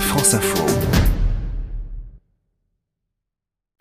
France Info.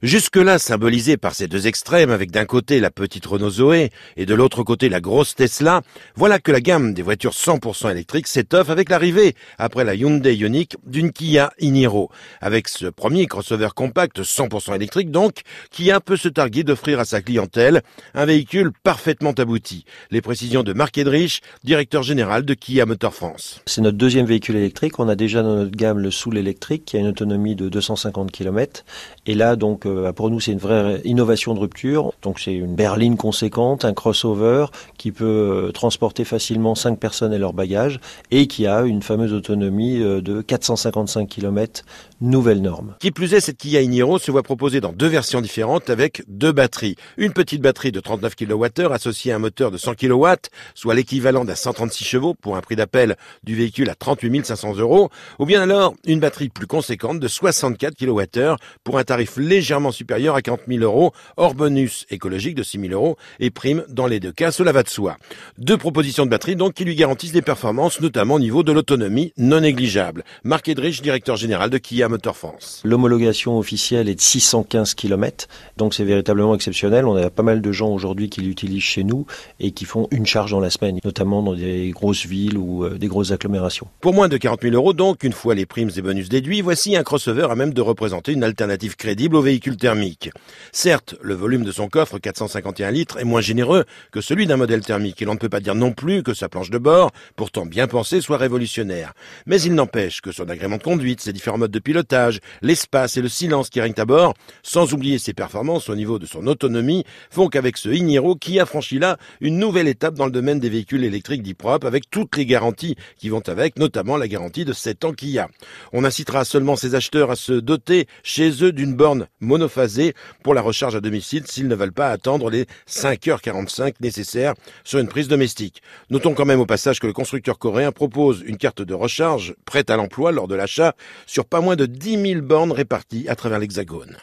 Jusque-là symbolisé par ces deux extrêmes, avec d'un côté la petite Renault Zoé et de l'autre côté la grosse Tesla, voilà que la gamme des voitures 100% électriques s'étoffe avec l'arrivée, après la Hyundai Ioniq, d'une Kia Iniro. Avec ce premier crossover compact 100% électrique donc, Kia peut se targuer d'offrir à sa clientèle un véhicule parfaitement abouti. Les précisions de Marc Edrich, directeur général de Kia Motor France. C'est notre deuxième véhicule électrique. On a déjà dans notre gamme le Soul électrique qui a une autonomie de 250 km. Et là, donc, euh, pour nous, c'est une vraie innovation de rupture. Donc, c'est une berline conséquente, un crossover qui peut euh, transporter facilement 5 personnes et leurs bagages et qui a une fameuse autonomie euh, de 455 km, nouvelle norme. Qui plus est, cette Kia Iniro se voit proposer dans deux versions différentes avec deux batteries. Une petite batterie de 39 kWh associée à un moteur de 100 kW, soit l'équivalent d'un 136 chevaux pour un prix d'appel du véhicule à 38 500 euros, ou bien alors une batterie plus conséquente de 64 kWh pour un tarif légèrement supérieur à 40 000 euros, hors bonus écologique de 6 000 euros et prime dans les deux cas, cela va de soi. Deux propositions de batterie donc qui lui garantissent des performances, notamment au niveau de l'autonomie non négligeable. Marc Edrich, directeur général de Kia Motor France. L'homologation officielle est de 615 km, donc c'est véritablement exceptionnel. On a pas mal de gens aujourd'hui qui l'utilisent chez nous et qui font une charge dans la semaine, notamment dans des grosses villes ou euh, des grosses agglomérations. Pour moins de 40 000 euros donc, une fois les primes et bonus déduits, voici un crossover à même de représenter une alternative crédible au véhicule thermique. Certes, le volume de son coffre, 451 litres, est moins généreux que celui d'un modèle thermique, et l'on ne peut pas dire non plus que sa planche de bord, pourtant bien pensée, soit révolutionnaire. Mais il n'empêche que son agrément de conduite, ses différents modes de pilotage, l'espace et le silence qui règnent à bord, sans oublier ses performances au niveau de son autonomie, font qu'avec ce Iniro, qui a franchi là une nouvelle étape dans le domaine des véhicules électriques dits propres, avec toutes les garanties qui vont avec, notamment la garantie de 7 ans a. On incitera seulement ses acheteurs à se doter chez eux d'une borne monophasée pour la recharge à domicile s'ils ne veulent pas attendre les 5h45 nécessaires sur une prise domestique. Notons quand même au passage que le constructeur coréen propose une carte de recharge prête à l'emploi lors de l'achat sur pas moins de 10 000 bornes réparties à travers l'Hexagone.